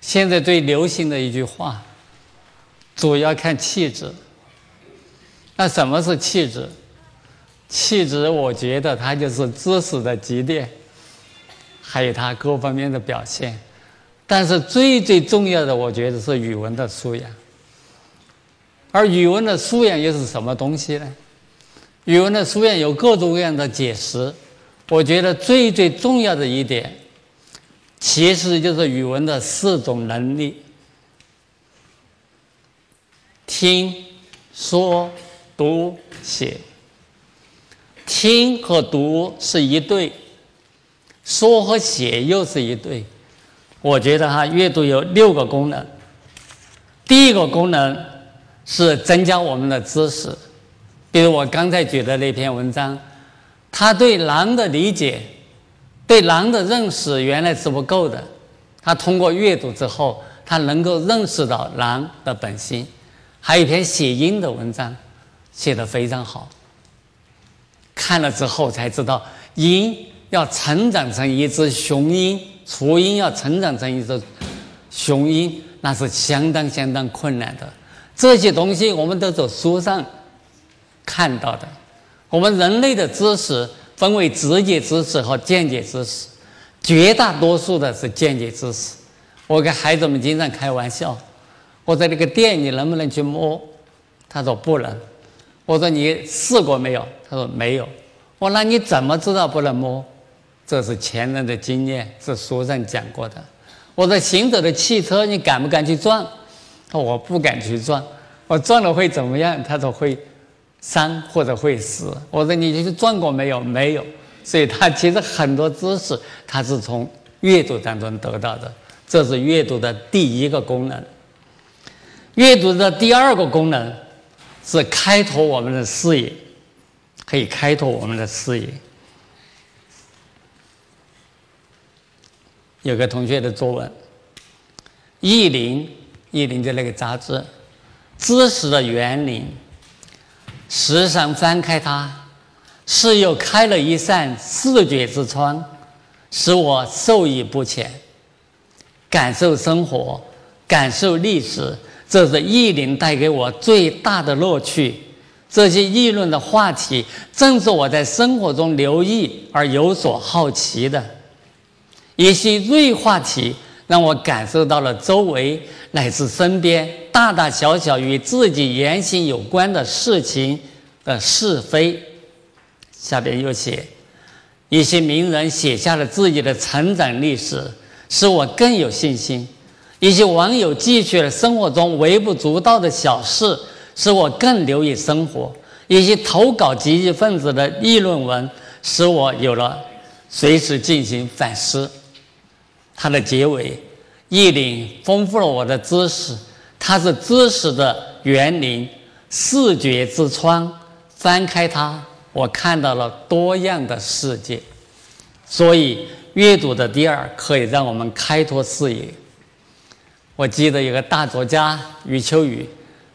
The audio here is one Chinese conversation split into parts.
现在最流行的一句话，主要看气质。那什么是气质？气质，我觉得它就是知识的积淀，还有它各方面的表现。但是最最重要的，我觉得是语文的素养。而语文的素养又是什么东西呢？语文的素养有各种各样的解释。我觉得最最重要的一点，其实就是语文的四种能力：听、说、读、写。听和读是一对，说和写又是一对。我觉得哈，阅读有六个功能。第一个功能是增加我们的知识，比如我刚才举的那篇文章，他对狼的理解、对狼的认识原来是不够的，他通过阅读之后，他能够认识到狼的本性。还有一篇写鹰的文章，写得非常好。看了之后才知道，鹰要成长成一只雄鹰，雏鹰要成长成一只雄鹰，那是相当相当困难的。这些东西我们都从书上看到的。我们人类的知识分为直接知识和间接知识，绝大多数的是间接知识。我跟孩子们经常开玩笑，我在那个店你能不能去摸？他说不能。我说你试过没有？他说没有。我那你怎么知道不能摸？这是前人的经验，是书上讲过的。我说行走的汽车，你敢不敢去撞？他说我不敢去撞。我撞了会怎么样？他说会伤或者会死。我说你去转过没有？没有。所以他其实很多知识他是从阅读当中得到的。这是阅读的第一个功能。阅读的第二个功能。是开拓我们的视野，可以开拓我们的视野。有个同学的作文，《意林》，《意林》的那个杂志，《知识的园林》，时常翻开它，是又开了一扇视觉之窗，使我受益不浅，感受生活，感受历史。这是议林带给我最大的乐趣。这些议论的话题，正是我在生活中留意而有所好奇的。一些锐话题让我感受到了周围乃至身边大大小小与自己言行有关的事情的是非。下边又写，一些名人写下了自己的成长历史，使我更有信心。一些网友记取了生活中微不足道的小事，使我更留意生活；一些投稿积极分子的议论文，使我有了随时进行反思。它的结尾，议林丰富了我的知识，它是知识的园林、视觉之窗。翻开它，我看到了多样的世界。所以，阅读的第二可以让我们开拓视野。我记得有个大作家余秋雨，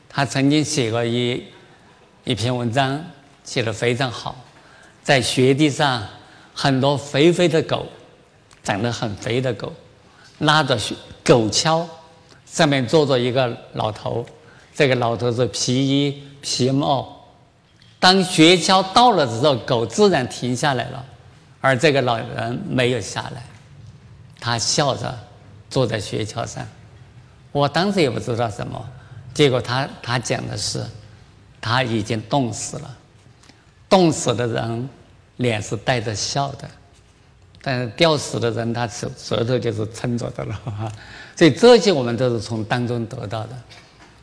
他曾经写过一一篇文章，写得非常好。在雪地上，很多肥肥的狗，长得很肥的狗，拉着雪狗橇，上面坐着一个老头。这个老头是皮衣皮帽。当雪橇到了的时候，狗自然停下来了，而这个老人没有下来，他笑着坐在雪橇上。我当时也不知道什么，结果他他讲的是，他已经冻死了，冻死的人脸是带着笑的，但是吊死的人他舌舌头就是撑着的了，所以这些我们都是从当中得到的，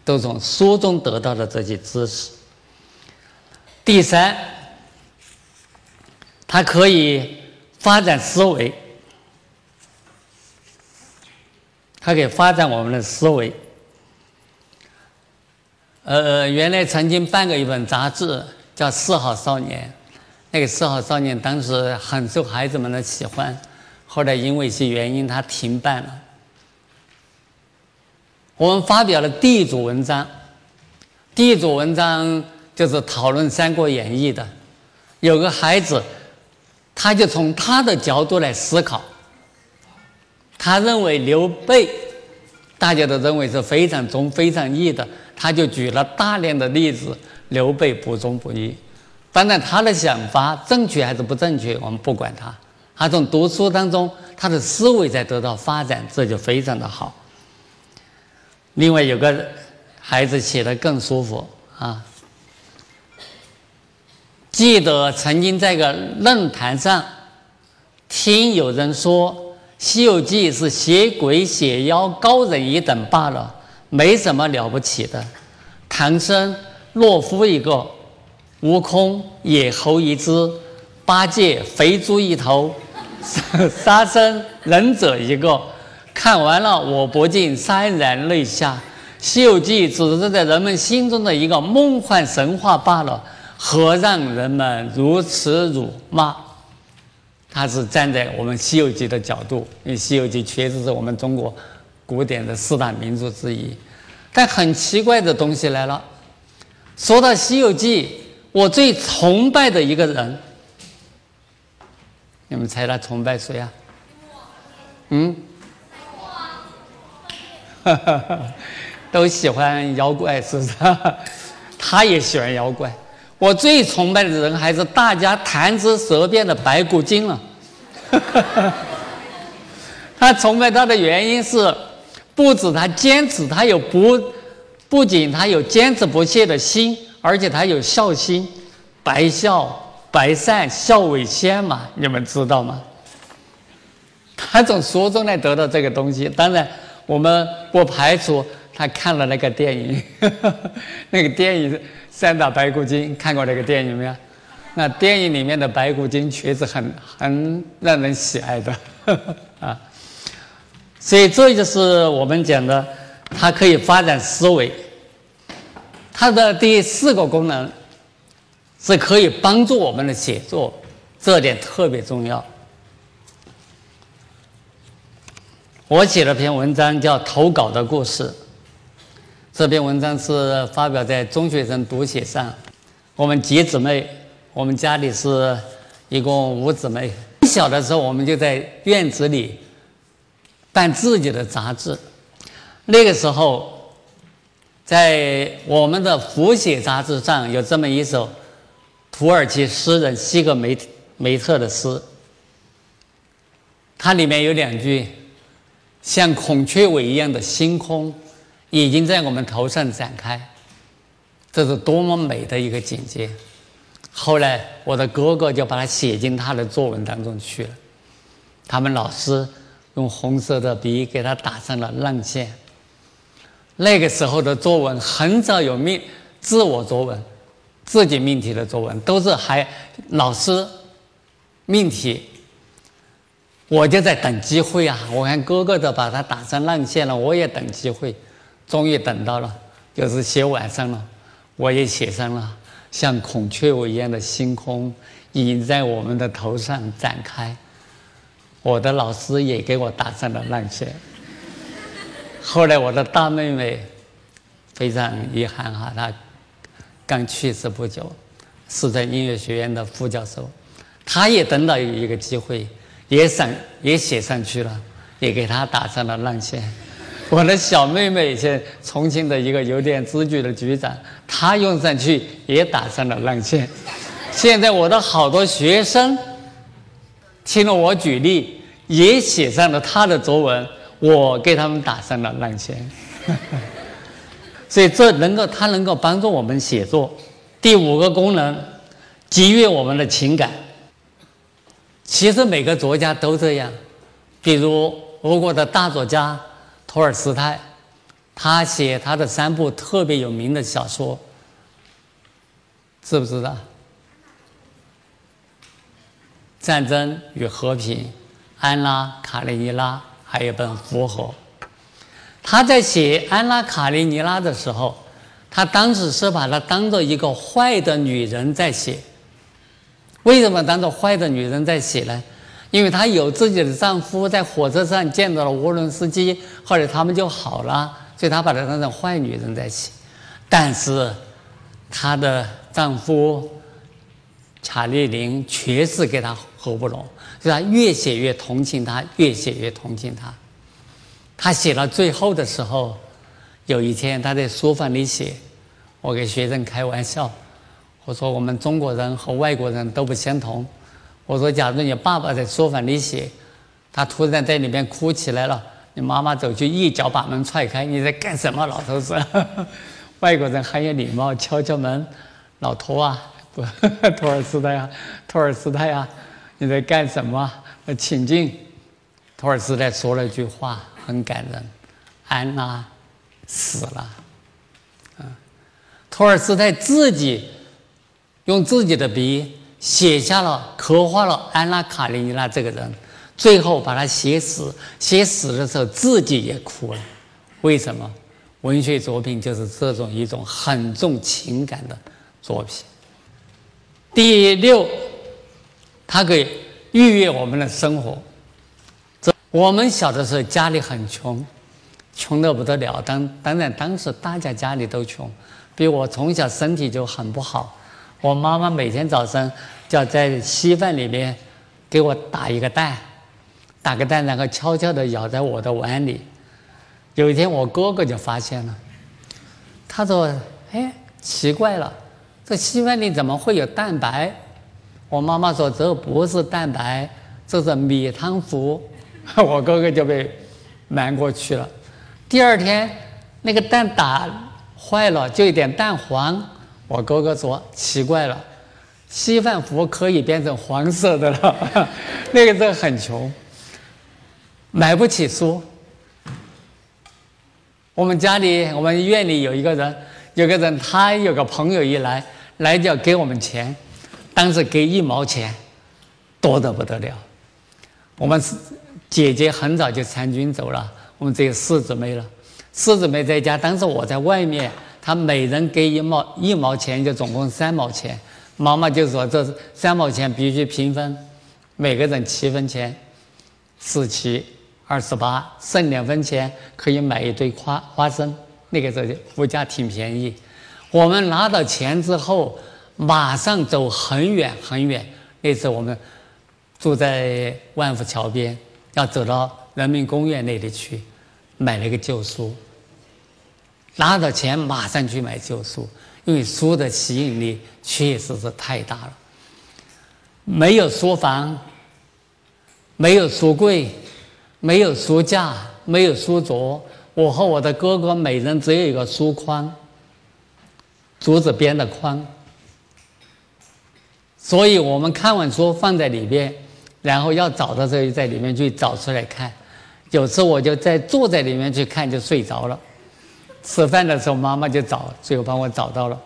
都从书中得到的这些知识。第三，它可以发展思维。它可以发展我们的思维。呃，原来曾经办过一本杂志，叫《四好少年》，那个《四号少年》当时很受孩子们的喜欢，后来因为一些原因，他停办了。我们发表了第一组文章，第一组文章就是讨论《三国演义》的。有个孩子，他就从他的角度来思考。他认为刘备大家都认为是非常忠、非常义的。他就举了大量的例子，刘备不忠不义。当然，他的想法正确还是不正确，我们不管他。他从读书当中，他的思维在得到发展，这就非常的好。另外，有个孩子写的更舒服啊。记得曾经在一个论坛上听有人说，《西游记》是写鬼写妖高人一等罢了，没什么了不起的。唐僧、懦夫一个，悟空野猴一只，八戒肥猪一头，沙僧忍者一个。看完了，我不禁潸然泪下。《西游记》只是在人们心中的一个梦幻神话罢了。何让人们如此辱骂？他是站在我们《西游记》的角度，因为《西游记》确实是我们中国古典的四大名著之一。但很奇怪的东西来了，说到《西游记》，我最崇拜的一个人，你们猜他崇拜谁啊？嗯？哈哈，都喜欢妖怪，是不是？他也喜欢妖怪。我最崇拜的人还是大家谈之色变的白骨精了。他崇拜他的原因是，不止他坚持，他有不，不仅他有坚持不懈的心，而且他有孝心。白孝白善孝为先嘛，你们知道吗？他从书中来得到这个东西。当然，我们不排除他看了那个电影，那个电影。三打白骨精看过那个电影没有？那电影里面的白骨精确实很很让人喜爱的 啊，所以这就是我们讲的，它可以发展思维。它的第四个功能是可以帮助我们的写作，这点特别重要。我写了篇文章叫《投稿的故事》。这篇文章是发表在中学生读写上。我们几姊妹，我们家里是一共五姊妹。小的时候，我们就在院子里办自己的杂志。那个时候，在我们的福写杂志上有这么一首土耳其诗人西格梅梅特的诗，它里面有两句：“像孔雀尾一样的星空。”已经在我们头上展开，这是多么美的一个境界！后来我的哥哥就把它写进他的作文当中去了。他们老师用红色的笔给他打上了浪线。那个时候的作文很少有命自我作文，自己命题的作文都是还老师命题。我就在等机会啊！我看哥哥都把它打上浪线了，我也等机会。终于等到了，就是写晚上了，我也写上了，像孔雀尾一样的星空已经在我们的头上展开。我的老师也给我打上了浪线。后来我的大妹妹非常遗憾哈，她刚去世不久，是在音乐学院的副教授，她也等到一个机会，也上也写上去了，也给她打上了浪线。我的小妹妹，是重庆的一个邮电支局的局长，她用上去也打上了浪线。现在我的好多学生听了我举例，也写上了他的作文，我给他们打上了浪线。所以这能够，它能够帮助我们写作。第五个功能，给予我们的情感。其实每个作家都这样，比如俄国的大作家。托尔斯泰，他写他的三部特别有名的小说，知不知道？《战争与和平》、《安娜·卡列尼拉》，还有本《符合》。他在写《安娜·卡列尼拉》的时候，他当时是把她当做一个坏的女人在写。为什么当做坏的女人在写呢？因为她有自己的丈夫，在火车上见到了沃伦斯基，后来他们就好了，所以她把她当成坏女人在写。但是，她的丈夫卡列宁确实跟她合不拢，所以她越写越同情他，越写越同情他。他写到最后的时候，有一天他在书房里写，我给学生开玩笑，我说我们中国人和外国人都不相同。我说，假如你爸爸在书房里写，他突然在里面哭起来了，你妈妈走去一脚把门踹开，你在干什么，老头子？外国人很有礼貌，敲敲门，老头啊，不，托尔斯泰啊，托尔斯泰啊，你在干什么？请进。托尔斯泰说了一句话。很感人，安娜死了。嗯，托尔斯泰自己用自己的笔写下了、刻画了安娜·卡列尼娜这个人，最后把他写死。写死的时候自己也哭了。为什么？文学作品就是这种一种很重情感的作品。第六，它可以愉悦我们的生活。这我们小的时候家里很穷，穷得不得了。当当然当时大家家里都穷。比我从小身体就很不好，我妈妈每天早上就要在稀饭里面给我打一个蛋，打个蛋，然后悄悄地舀在我的碗里。有一天我哥哥就发现了，他说：“哎，奇怪了，这稀饭里怎么会有蛋白？”我妈妈说：“这不是蛋白，这是米汤糊。”我哥哥就被瞒过去了。第二天，那个蛋打坏了，就一点蛋黄。我哥哥说：“奇怪了，稀饭糊可以变成黄色的了。”那个时候很穷，买不起书。我们家里，我们院里有一个人，有个人，他有个朋友一来，来就要给我们钱，当时给一毛钱，多得不得了。我们是。姐姐很早就参军走了，我们只有四姊妹了。四姊妹在家，当时我在外面，她每人给一毛一毛钱，就总共三毛钱。妈妈就说：“这三毛钱必须平分，每个人七分钱，四七二十八，剩两分钱可以买一堆花花生。那个时候物价挺便宜。我们拿到钱之后，马上走很远很远。那次我们住在万福桥边。要走到人民公园那里去，买了一个旧书，拿到钱马上去买旧书，因为书的吸引力确实是太大了。没有书房，没有书柜，没有书架，没有书桌，我和我的哥哥每人只有一个书筐，竹子编的筐，所以我们看完书放在里边。然后要找的时候，就在里面去找出来看。有次我就在坐在里面去看，就睡着了。吃饭的时候，妈妈就找，最后帮我找到了。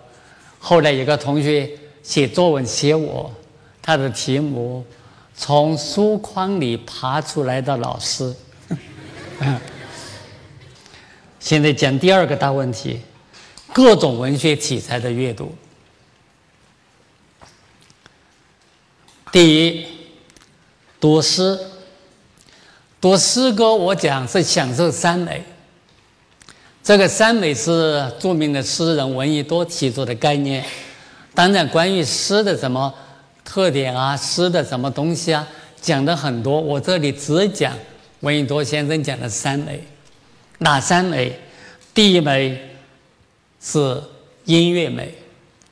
后来有个同学写作文写我，他的题目《从书筐里爬出来的老师》。现在讲第二个大问题：各种文学题材的阅读。第一。读诗，读诗歌，我讲是享受三美。这个三美是著名的诗人闻一多提出的概念。当然，关于诗的什么特点啊，诗的什么东西啊，讲的很多。我这里只讲闻一多先生讲的三美。哪三美？第一美是音乐美，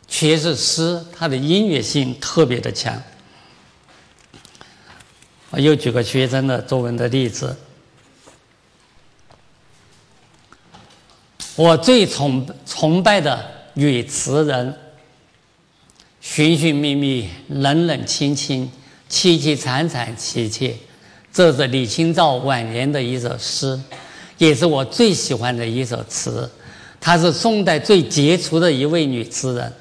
全是诗它的音乐性特别的强。我又举个学生的作文的例子。我最崇崇拜的女词人，寻寻觅觅，冷冷清清，凄凄惨惨戚戚。这是李清照晚年的一首诗，也是我最喜欢的一首词。她是宋代最杰出的一位女词人，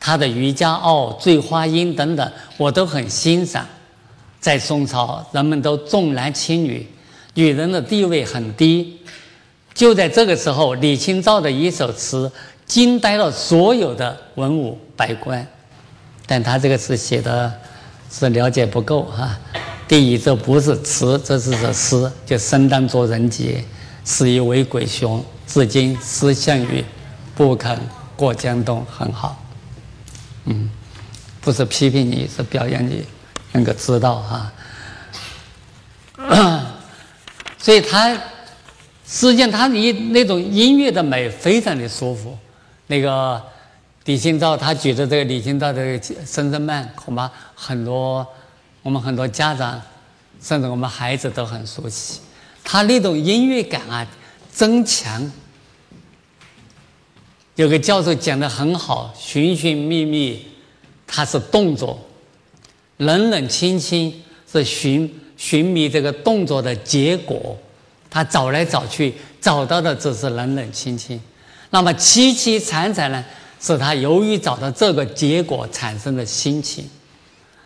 她的《渔家傲》《醉花阴》等等，我都很欣赏。在宋朝，人们都重男轻女，女人的地位很低。就在这个时候，李清照的一首词惊呆了所有的文武百官。但他这个词写的是了解不够哈。第一，这不是词，这是首诗，就“生当作人杰，死亦为鬼雄。至今思项羽，不肯过江东。”很好。嗯，不是批评你，是表扬你。能够知道哈，所以他实际上，他一那种音乐的美非常的舒服。那个李清照，他举的这个李清照的《声声慢》，恐怕很多我们很多家长，甚至我们孩子都很熟悉。他那种音乐感啊，增强。有个教授讲的很好，寻寻觅觅，它是动作；冷冷清清是寻寻觅这个动作的结果。他找来找去，找到的只是冷冷清清。那么凄凄惨惨呢？是他由于找到这个结果产生的心情。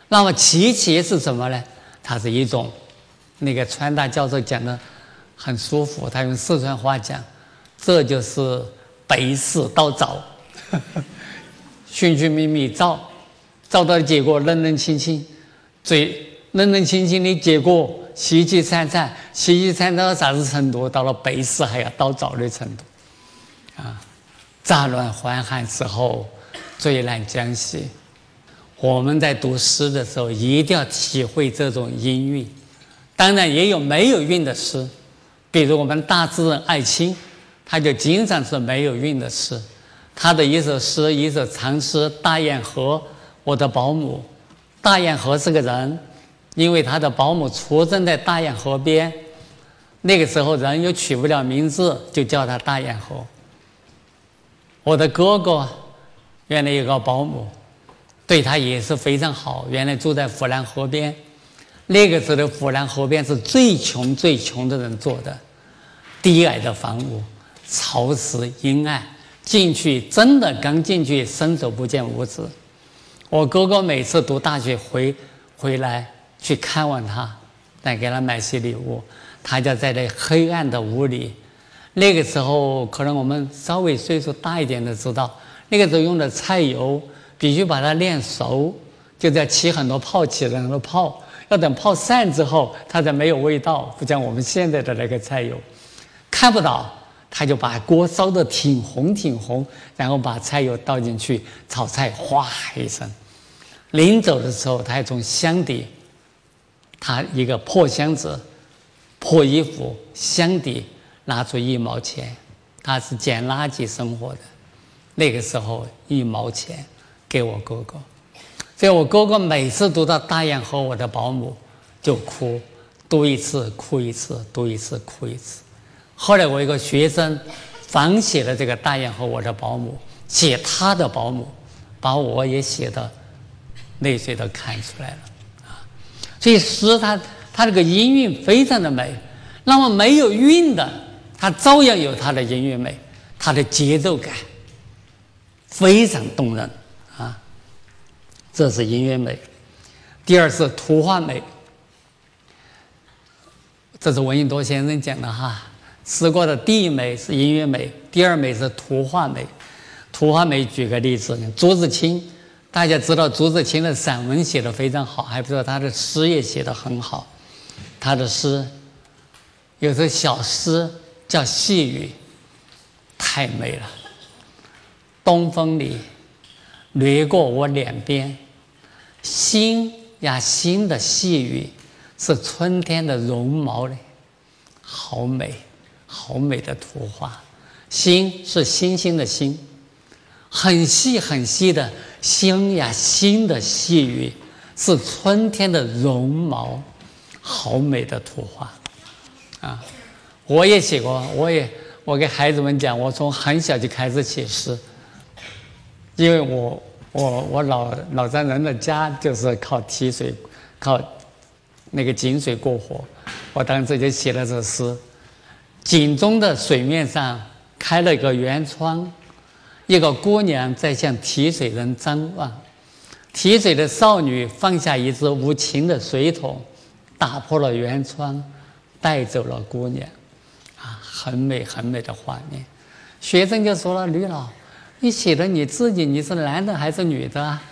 那么凄凄是什么呢？它是一种，那个川大教授讲的很舒服。他用四川话讲，这就是北市到找，寻寻觅觅找，找到的结果冷冷清清，最冷冷清清的结果。凄凄惨惨，凄凄惨惨到啥子程度？到了背时还要倒灶的程度，啊！乍暖还寒时候，最难将息。我们在读诗的时候，一定要体会这种音韵。当然，也有没有韵的诗，比如我们大诗人艾青，他就经常是没有韵的诗。他的一首诗，一首长诗《大堰河》，我的保姆，大堰河是个人。因为他的保姆出生在大堰河边，那个时候人又取不了名字，就叫他大堰河。我的哥哥原来有个保姆，对他也是非常好。原来住在湖南河边，那个时候的湖南河边是最穷最穷的人住的，低矮的房屋，潮湿阴暗，进去真的刚进去伸手不见五指。我哥哥每次读大学回回来。去看望他，再给他买些礼物。他就在那黑暗的屋里。那个时候，可能我们稍微岁数大一点的知道，那个时候用的菜油必须把它炼熟，就在起很多泡起很多泡，要等泡散之后，它才没有味道。不像我们现在的那个菜油，看不到，他就把锅烧得挺红挺红，然后把菜油倒进去炒菜，哗一声。临走的时候，他还从箱底。他一个破箱子、破衣服，箱底拿出一毛钱，他是捡垃圾生活的。那个时候一毛钱给我哥哥，所以我哥哥每次读到大雁和我的保姆就哭，读一次哭一次，读一次哭一次。后来我一个学生仿写了这个大雁和我的保姆，写他的保姆，把我也写的泪水都看出来了啊。所以诗它它这个音韵非常的美，那么没有韵的，它照样有它的音乐美，它的节奏感非常动人啊。这是音乐美。第二是图画美，这是闻一多先生讲的哈。诗歌的第一美是音乐美，第二美是图画美。图画美，举个例子，朱自清。大家知道朱自清的散文写的非常好，还不知道他的诗也写的很好。他的诗有首小诗叫《细雨》，太美了。东风里掠过我脸边，星呀星的细雨是春天的绒毛嘞，好美，好美的图画。星是星星的星，很细很细的。星呀，星的细雨是春天的绒毛，好美的图画啊！我也写过，我也我给孩子们讲，我从很小就开始写诗，因为我我我老老丈人的家就是靠提水，靠那个井水过活，我当时就写了这诗：井中的水面上开了一个圆窗。一个姑娘在向提水人张望，提水的少女放下一只无情的水桶，打破了圆窗，带走了姑娘。啊，很美很美的画面。学生就说了：“吕老，你写的你自己，你是男的还是女的啊？”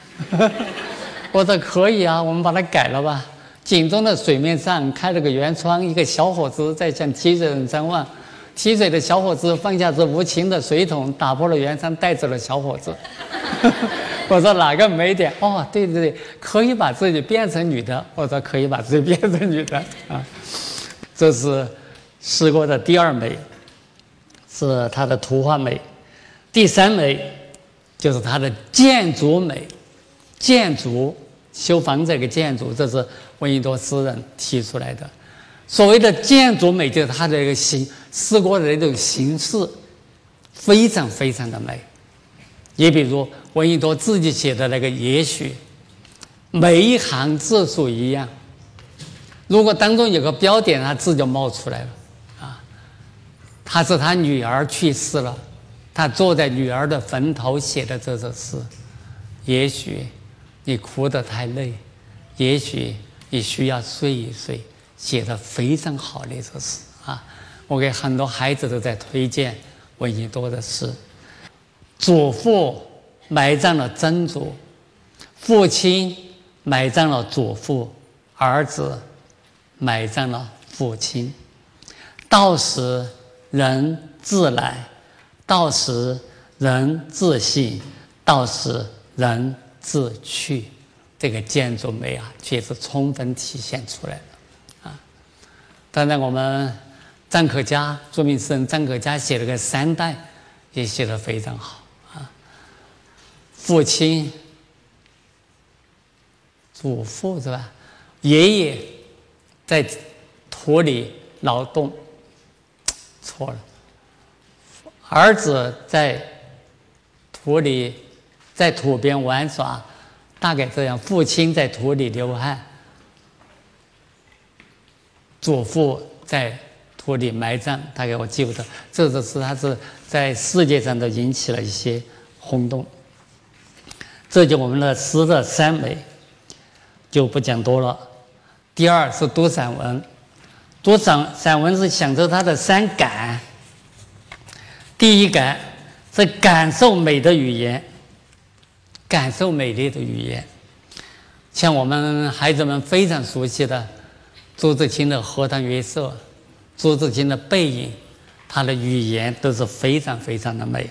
我说：“可以啊，我们把它改了吧。井中的水面上开了个圆窗，一个小伙子在向提水人张望。”提水的小伙子放下这无情的水桶，打破了圆窗，带走了小伙子。我说哪个美点？哦，对对对，可以把自己变成女的。我说可以把自己变成女的啊。这是诗歌的第二美。是它的图画美；第三美就是它的建筑美，建筑修房这个建筑，这是闻一多诗人提出来的。所谓的建筑美，就是它的一个形，诗歌的那种形式，非常非常的美。你比如闻一多自己写的那个《也许》，每一行字数一样。如果当中有个标点，他字就冒出来了。啊，他是他女儿去世了，他坐在女儿的坟头写的这首诗。也许你哭得太累，也许你需要睡一睡。写的非常好的一首诗啊！我给很多孩子都在推荐闻一多的诗。祖父埋葬了曾祖，父亲埋葬了祖父，儿子埋葬了父亲。到时人自来，到时人自信，到时人自去。这个建筑美啊，确实充分体现出来了啊。当然，我们张可嘉，著名诗人张可嘉写了个三代，也写得非常好啊。父亲、祖父是吧？爷爷在土里劳动，错了。儿子在土里，在土边玩耍，大概这样。父亲在土里流汗。祖父在土里埋葬，大概我记不得。这首诗它是在世界上都引起了一些轰动。这就我们的诗的三美，就不讲多了。第二是读散文，读散散文是享受它的三感。第一感是感受美的语言，感受美丽的语言，像我们孩子们非常熟悉的。朱自清的《荷塘月色》，朱自清的《背影》，他的语言都是非常非常的美。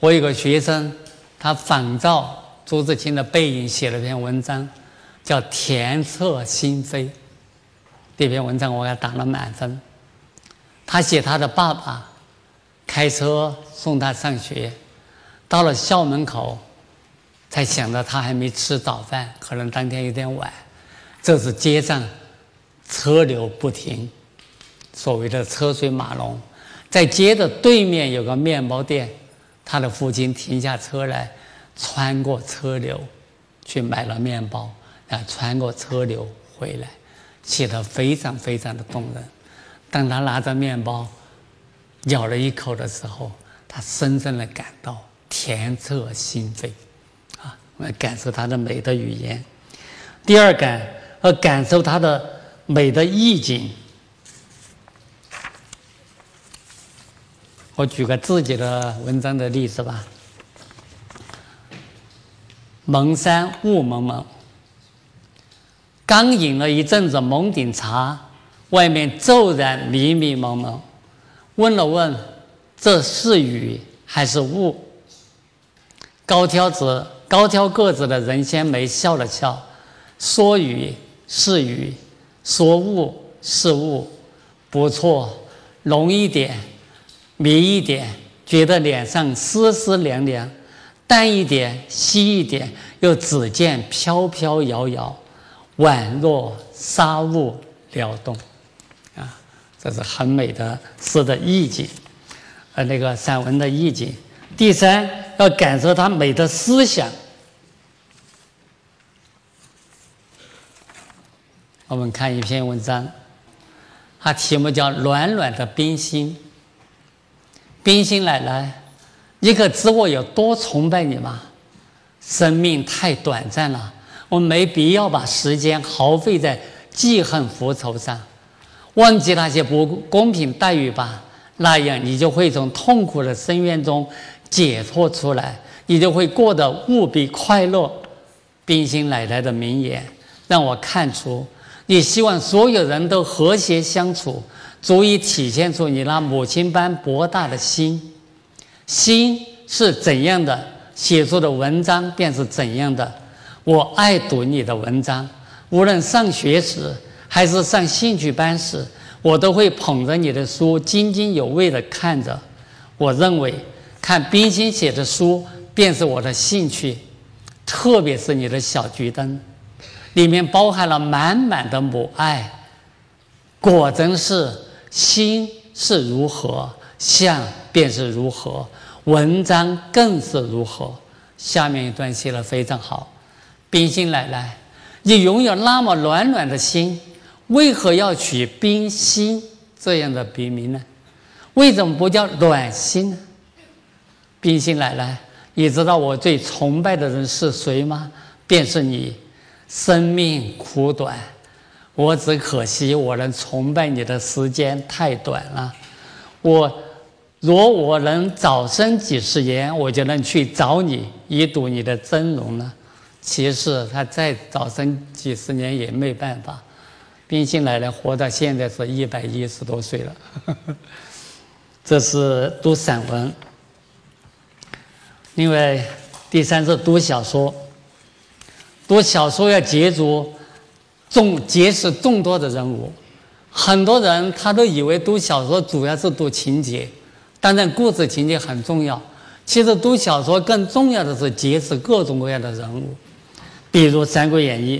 我有个学生，他仿照朱自清的《背影》写了篇文章，叫《田侧心扉》。这篇文章我给他打了满分。他写他的爸爸开车送他上学，到了校门口，才想到他还没吃早饭，可能当天有点晚。这是街上。车流不停，所谓的车水马龙，在街的对面有个面包店，他的父亲停下车来，穿过车流去买了面包，啊，穿过车流回来，写的非常非常的动人。当他拿着面包咬了一口的时候，他深深的感到甜彻心扉，来感受它的美的语言。第二感和感受它的。美的意境，我举个自己的文章的例子吧。蒙山雾蒙蒙，刚饮了一阵子蒙顶茶，外面骤然迷迷蒙蒙。问了问，这是雨还是雾？高挑子高挑个子的人仙梅笑了笑，说雨是雨。说雾是雾，不错，浓一点，迷一点，觉得脸上丝丝凉凉；淡一点，稀一点，又只见飘飘摇摇，宛若纱雾撩动。啊，这是很美的诗的意境，呃，那个散文的意境。第三，要感受它美的思想。我们看一篇文章，它题目叫《暖暖的冰心》。冰心奶奶，你可知我有多崇拜你吗？生命太短暂了，我没必要把时间耗费在记恨复仇上。忘记那些不公平待遇吧，那样你就会从痛苦的深渊中解脱出来，你就会过得无比快乐。冰心奶奶的名言让我看出。你希望所有人都和谐相处，足以体现出你那母亲般博大的心。心是怎样的，写出的文章便是怎样的。我爱读你的文章，无论上学时还是上兴趣班时，我都会捧着你的书，津津有味地看着。我认为看冰心写的书便是我的兴趣，特别是你的小桔灯，里面包含了满满的母爱。果真是心是如何，相便是如何，文章更是如何。下面一段写的非常好，冰心奶奶，你拥有那么暖暖的心。为何要取冰心这样的笔名呢？为什么不叫暖心呢？冰心奶奶，你知道我最崇拜的人是谁吗？便是你。生命苦短，我只可惜我能崇拜你的时间太短了。我若我能早生几十年，我就能去找你一睹你的真容了。其实他再早生几十年也没办法。冰心奶奶活到现在是一百一十多岁了，这是读散文。另外，第三是读小说。读小说要接触众结识众多的人物，很多人他都以为读小说主要是读情节，当然故事情节很重要。其实读小说更重要的是结识各种各样的人物，比如《三国演义》。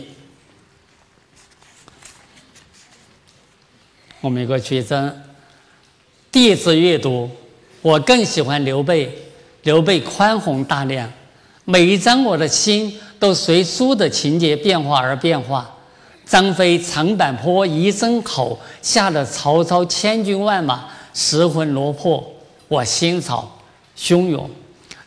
我们一个学生第一次阅读，我更喜欢刘备。刘备宽宏大量，每一章我的心都随书的情节变化而变化。张飞长坂坡一声吼，吓得曹操千军万马失魂落魄，我心潮汹涌。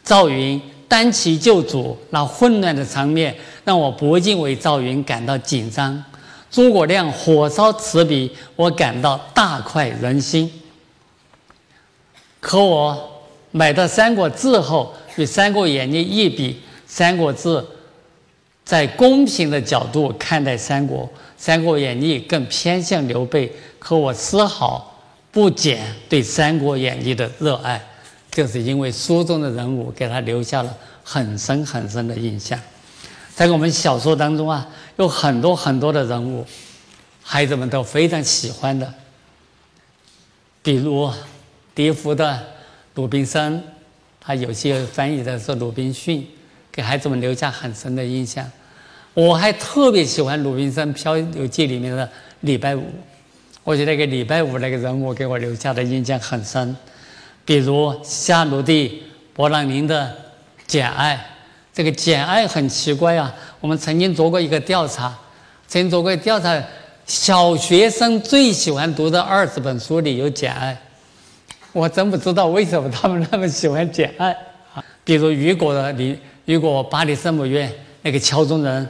赵云单骑救主，那混乱的场面让我不禁为赵云感到紧张。诸葛亮火烧赤壁，我感到大快人心。可我买到《三国志》后，与《三国演义》一比，《三国志》在公平的角度看待三国，《三国演义》更偏向刘备。可我丝毫不减对《三国演义》的热爱，就是因为书中的人物给他留下了很深很深的印象。在我们小说当中啊。有很多很多的人物，孩子们都非常喜欢的，比如笛福的鲁滨生，他有些翻译的是鲁滨逊，给孩子们留下很深的印象。我还特别喜欢鲁滨生《漂流记》里面的礼拜五，我觉得那个礼拜五那个人物给我留下的印象很深。比如夏鲁蒂勃朗宁的《简爱》。这个《简爱》很奇怪啊！我们曾经做过一个调查，曾经做过调查，小学生最喜欢读的二十本书里有《简爱》，我真不知道为什么他们那么喜欢《简爱》啊！比如雨果的你，雨果巴黎圣母院那个敲钟人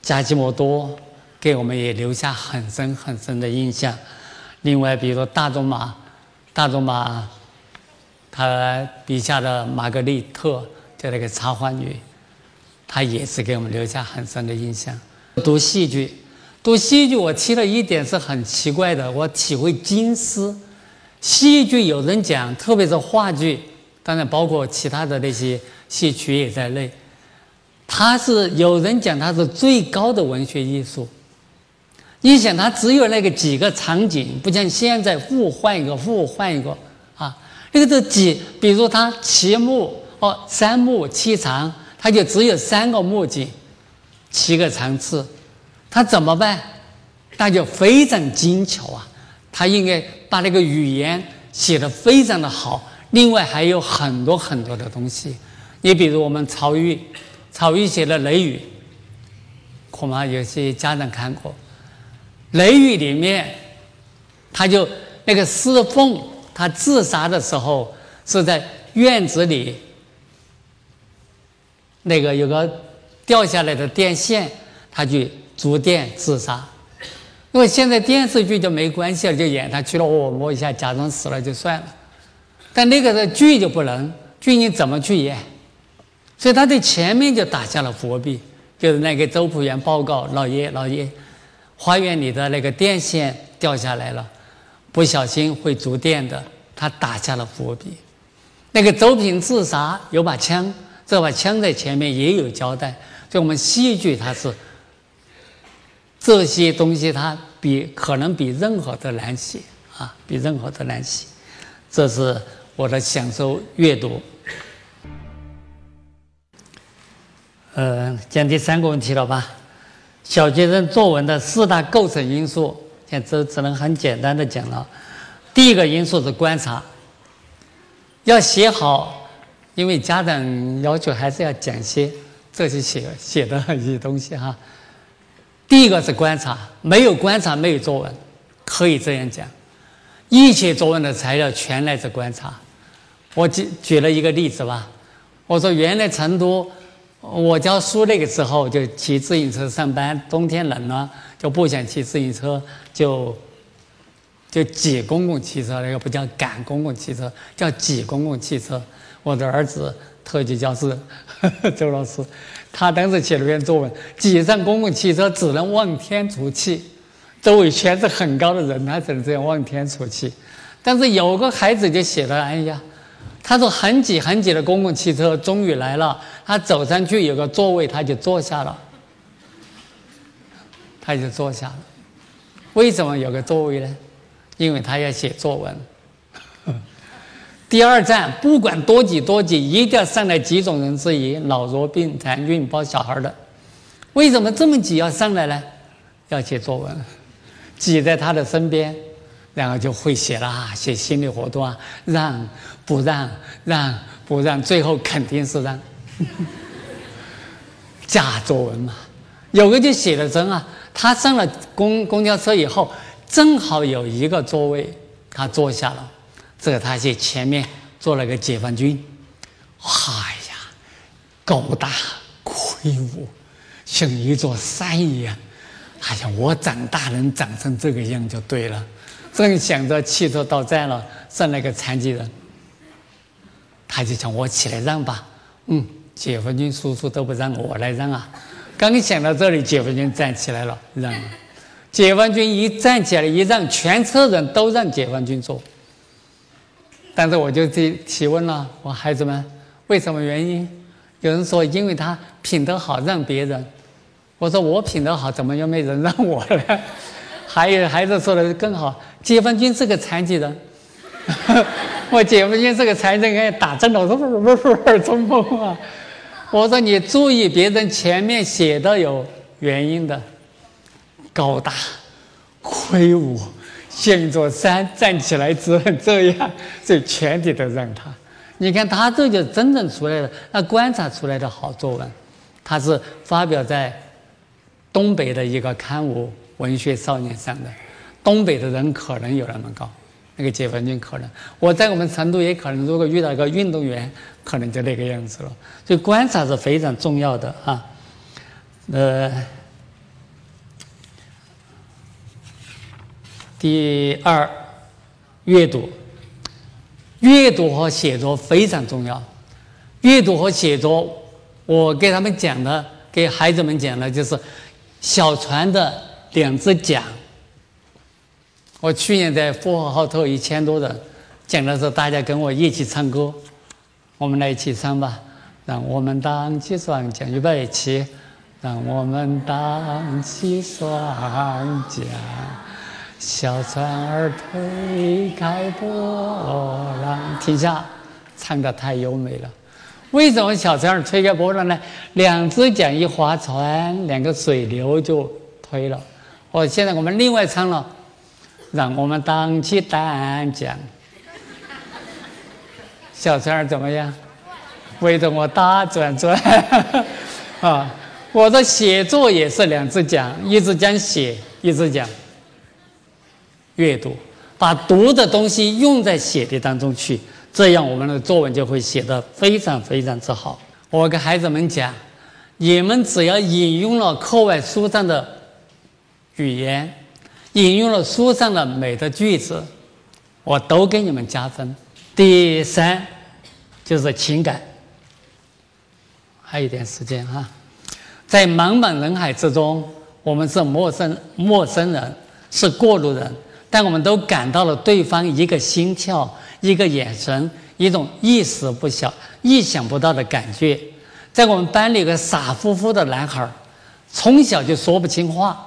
加基莫多，给我们也留下很深很深的印象。另外，比如说大仲马，大仲马他笔下的玛格丽特。就那个插花女，她也是给我们留下很深的印象。读戏剧，读戏剧，我提了一点是很奇怪的，我体会金丝。戏剧有人讲，特别是话剧，当然包括其他的那些戏曲也在内，它是有人讲它是最高的文学艺术。你想，它只有那个几个场景，不像现在互换一个，互换一个啊，那个这几，比如它七幕。哦，三幕七场，它就只有三个幕景，七个场次，他怎么办？那就非常精巧啊！他应该把那个语言写得非常的好。另外还有很多很多的东西，你比如我们曹禺，曹禺写的《雷雨》，恐怕有些家长看过，《雷雨》里面，他就那个侍奉他自杀的时候是在院子里。那个有个掉下来的电线，他去触电自杀。因为现在电视剧就没关系了，就演他去了，我摸一下，假装死了就算了。但那个的剧就不能，剧你怎么去演？所以他在前面就打下了伏笔，就是那个周朴园报告老爷老爷，花园里的那个电线掉下来了，不小心会触电的，他打下了伏笔。那个周平自杀有把枪。这把枪在前面也有交代，所以我们戏剧它是这些东西它比可能比任何的难写啊，比任何的难写。这是我的享受阅读。呃，讲第三个问题了吧？小学生作文的四大构成因素，现在只只能很简单的讲了。第一个因素是观察，要写好，因为家长要求还是要讲些这些写写的一些东西哈。第一个是观察，没有观察没有作文，可以这样讲。一切作文的材料全来自观察。我举举了一个例子吧，我说原来成都。我教书那个时候就骑自行车上班，冬天冷了就不想骑自行车，就就挤公共汽车，那个不叫赶公共汽车，叫挤公共汽车。我的儿子特级教师 周老师，他当时写了篇作文，挤上公共汽车只能望天出气，周围全是很高的人，他只能这样望天出气。但是有个孩子就写了，哎呀。他说：“很挤很挤的公共汽车终于来了，他走上去有个座位，他就坐下了。他就坐下了。为什么有个座位呢？因为他要写作文。第二站，不管多挤多挤，一定要上来几种人之一：老弱病残、孕抱小孩的。为什么这么挤要上来呢？要写作文，挤在他的身边。”然后就会写了，写心理活动啊，让不让，让不让，最后肯定是让。假作文嘛，有个就写的真啊，他上了公公交车以后，正好有一个座位，他坐下了，这他去前面坐了个解放军，哎呀，高大魁梧，像一座山一样，哎呀，我长大能长成这个样就对了。正想着汽车到站了，上来个残疾人，他就讲：“我起来让吧。”嗯，解放军叔叔都不让我来让啊！刚想到这里，解放军站起来了，让。解放军一站起来一让，全车人都让解放军坐。但是我就提提问了：“我孩子们，为什么原因？”有人说：“因为他品德好，让别人。”我说：“我品德好，怎么又没人让我呢？” 还有孩子说的更好，解放军是个残疾人，我解放军是个残疾人，打针了，我说不不不不中风啊！我说你注意，别人前面写的有原因的，高大、魁梧，像一座山，站起来只能这样，所以全体都让他。你看他这就真正出来了，那观察出来的好作文，他是发表在东北的一个刊物。文学少年上的，东北的人可能有那么高，那个解放军可能，我在我们成都也可能，如果遇到一个运动员，可能就那个样子了。所以观察是非常重要的啊。呃，第二，阅读，阅读和写作非常重要。阅读和写作，我给他们讲的，给孩子们讲的，就是小船的。两只桨。我去年在呼和浩特一千多人讲的时候，大家跟我一起唱歌，我们来一起唱吧。让我们荡起双桨，预备起。让我们荡起双桨，小船儿推开波浪。停下，唱的太优美了。为什么小船儿推开波浪呢？两只桨一划船，两个水流就推了。哦，现在我们另外唱了，让我们荡起单桨，小船儿怎么样？围着我打转转，啊！我的写作也是两只桨，一只桨写，一只桨阅读，把读的东西用在写的当中去，这样我们的作文就会写得非常非常之好。我跟孩子们讲，你们只要引用了课外书上的。语言引用了书上的美的句子，我都给你们加分。第三就是情感，还有一点时间啊，在茫茫人海之中，我们是陌生陌生人，是过路人，但我们都感到了对方一个心跳，一个眼神，一种意识不小、意想不到的感觉。在我们班里，有个傻乎乎的男孩，从小就说不清话。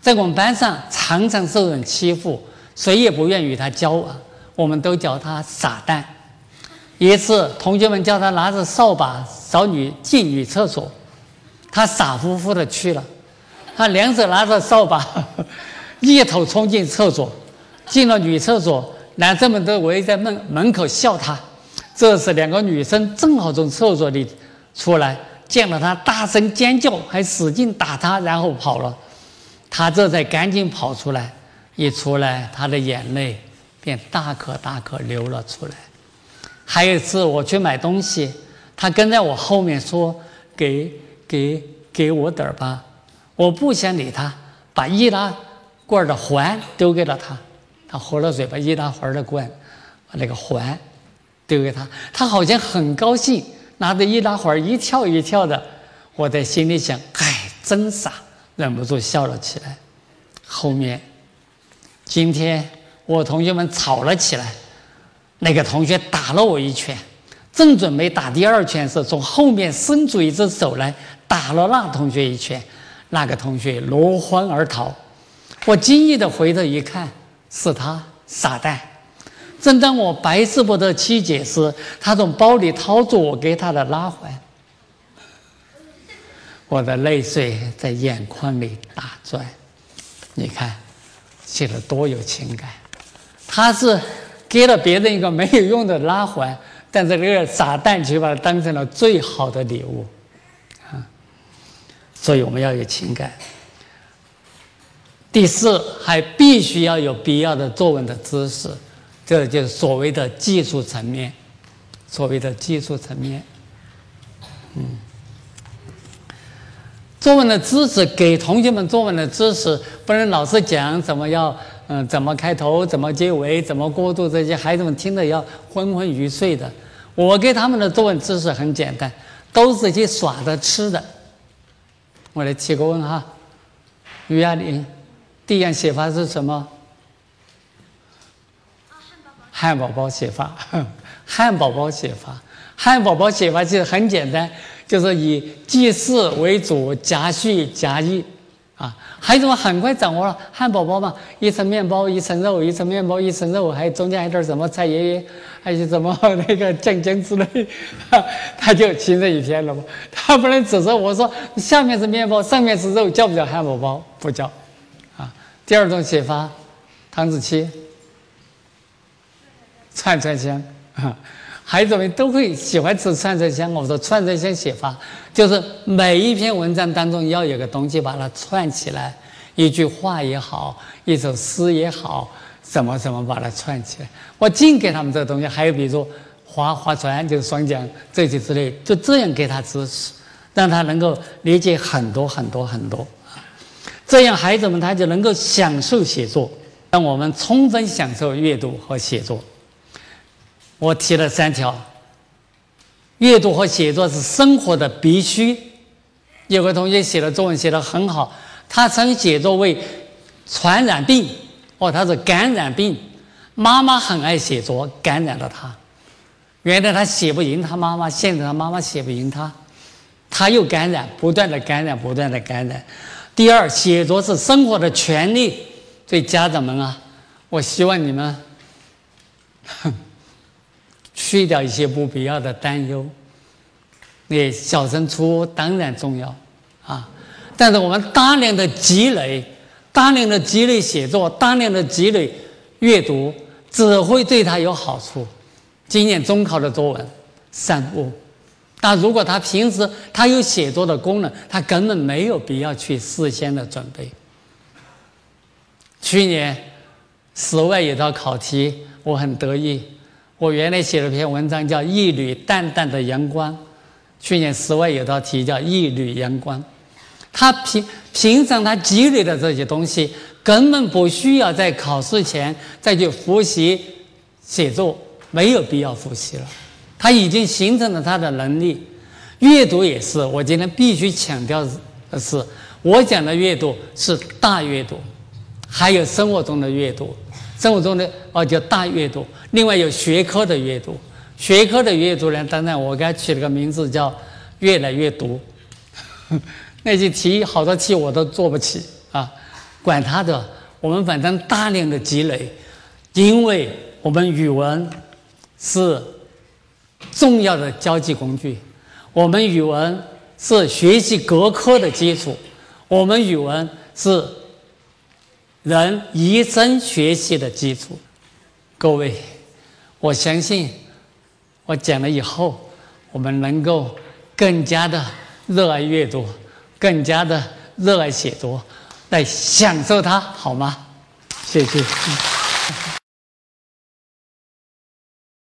在我们班上常常受人欺负，谁也不愿与他交往，我们都叫他傻蛋。一次，同学们叫他拿着扫把扫女进女厕所，他傻乎乎的去了。他两手拿着扫把，一头冲进厕所。进了女厕所，男生们都围在门门口笑他。这时，两个女生正好从厕所里出来，见了他，大声尖叫，还使劲打他，然后跑了。他这才赶紧跑出来，一出来，他的眼泪便大颗大颗流了出来。还有一次，我去买东西，他跟在我后面说：“给给给我点儿吧。”我不想理他，把易拉罐的环丢给了他。他喝了水，把易拉环的罐，把那个环丢给他。他好像很高兴，拿着易拉环一跳一跳的。我在心里想：唉，真傻，忍不住笑了起来。后面，今天我同学们吵了起来。那个同学打了我一拳，正准备打第二拳时，从后面伸出一只手来打了那同学一拳，那个同学落荒而逃。我惊异的回头一看，是他傻蛋。正当我百思不得其解时，他从包里掏出我给他的拉环，我的泪水在眼眶里打转。你看，写的多有情感。他是。给了别人一个没有用的拉环，但是这个傻蛋却把它当成了最好的礼物，啊！所以我们要有情感。第四，还必须要有必要的作文的知识，这就是所谓的技术层面，所谓的技术层面。嗯，作文的知识，给同学们作文的知识，不能老是讲怎么要。嗯，怎么开头，怎么结尾，怎么过渡，这些孩子们听得要昏昏欲睡的。我给他们的作文知识很简单，都是些耍的、吃的。我来提个问哈，于亚玲，第一样写法是什么？汉堡包写法，汉堡包写法，汉堡包写法其实很简单，就是以记事为主，夹叙夹议。啊，孩子们很快掌握了汉堡包嘛，一层面包，一层肉，一层面包，一层肉，还有中间还有点什么菜爷爷，还有什么 那个酱酱之类，他就形成一片了嘛。他不能指着我说下面是面包，上面是肉，叫不叫汉堡包？不叫。第二种写法，唐子期，串串香啊。孩子们都会喜欢吃串串香。我说串串香写法就是每一篇文章当中要有个东西把它串起来，一句话也好，一首诗也好，什么什么把它串起来。我净给他们这个东西，还有比如说划划船就是双桨这些之类，就这样给他知识，让他能够理解很多很多很多。这样孩子们他就能够享受写作，让我们充分享受阅读和写作。我提了三条：阅读和写作是生活的必须。有个同学写的作文写得很好，他称写作为传染病，哦，他是感染病。妈妈很爱写作，感染了他。原来他写不赢他妈妈，现在他妈妈写不赢他，他又感染，不断的感染，不断的感染。第二，写作是生活的权利。所以家长们啊，我希望你们。去掉一些不必要的担忧，你小升初当然重要啊，但是我们大量的积累、大量的积累写作、大量的积累阅读，只会对他有好处。今年中考的作文三步，但如果他平时他有写作的功能，他根本没有必要去事先的准备。去年室外有道考题，我很得意。我原来写了篇文章叫《一缕淡淡的阳光》，去年室外有道题叫《一缕阳光》，他平平常他积累的这些东西，根本不需要在考试前再去复习写作，没有必要复习了，他已经形成了他的能力。阅读也是，我今天必须强调的是，我讲的阅读是大阅读，还有生活中的阅读。生活中的哦叫大阅读，另外有学科的阅读，学科的阅读呢，当然我给他取了个名字叫“越来越读”。那些题好多题我都做不起啊，管他的，我们反正大量的积累，因为我们语文是重要的交际工具，我们语文是学习各科的基础，我们语文是人一生学习的基础。各位，我相信我讲了以后，我们能够更加的热爱阅读，更加的热爱写作，来享受它，好吗？谢谢。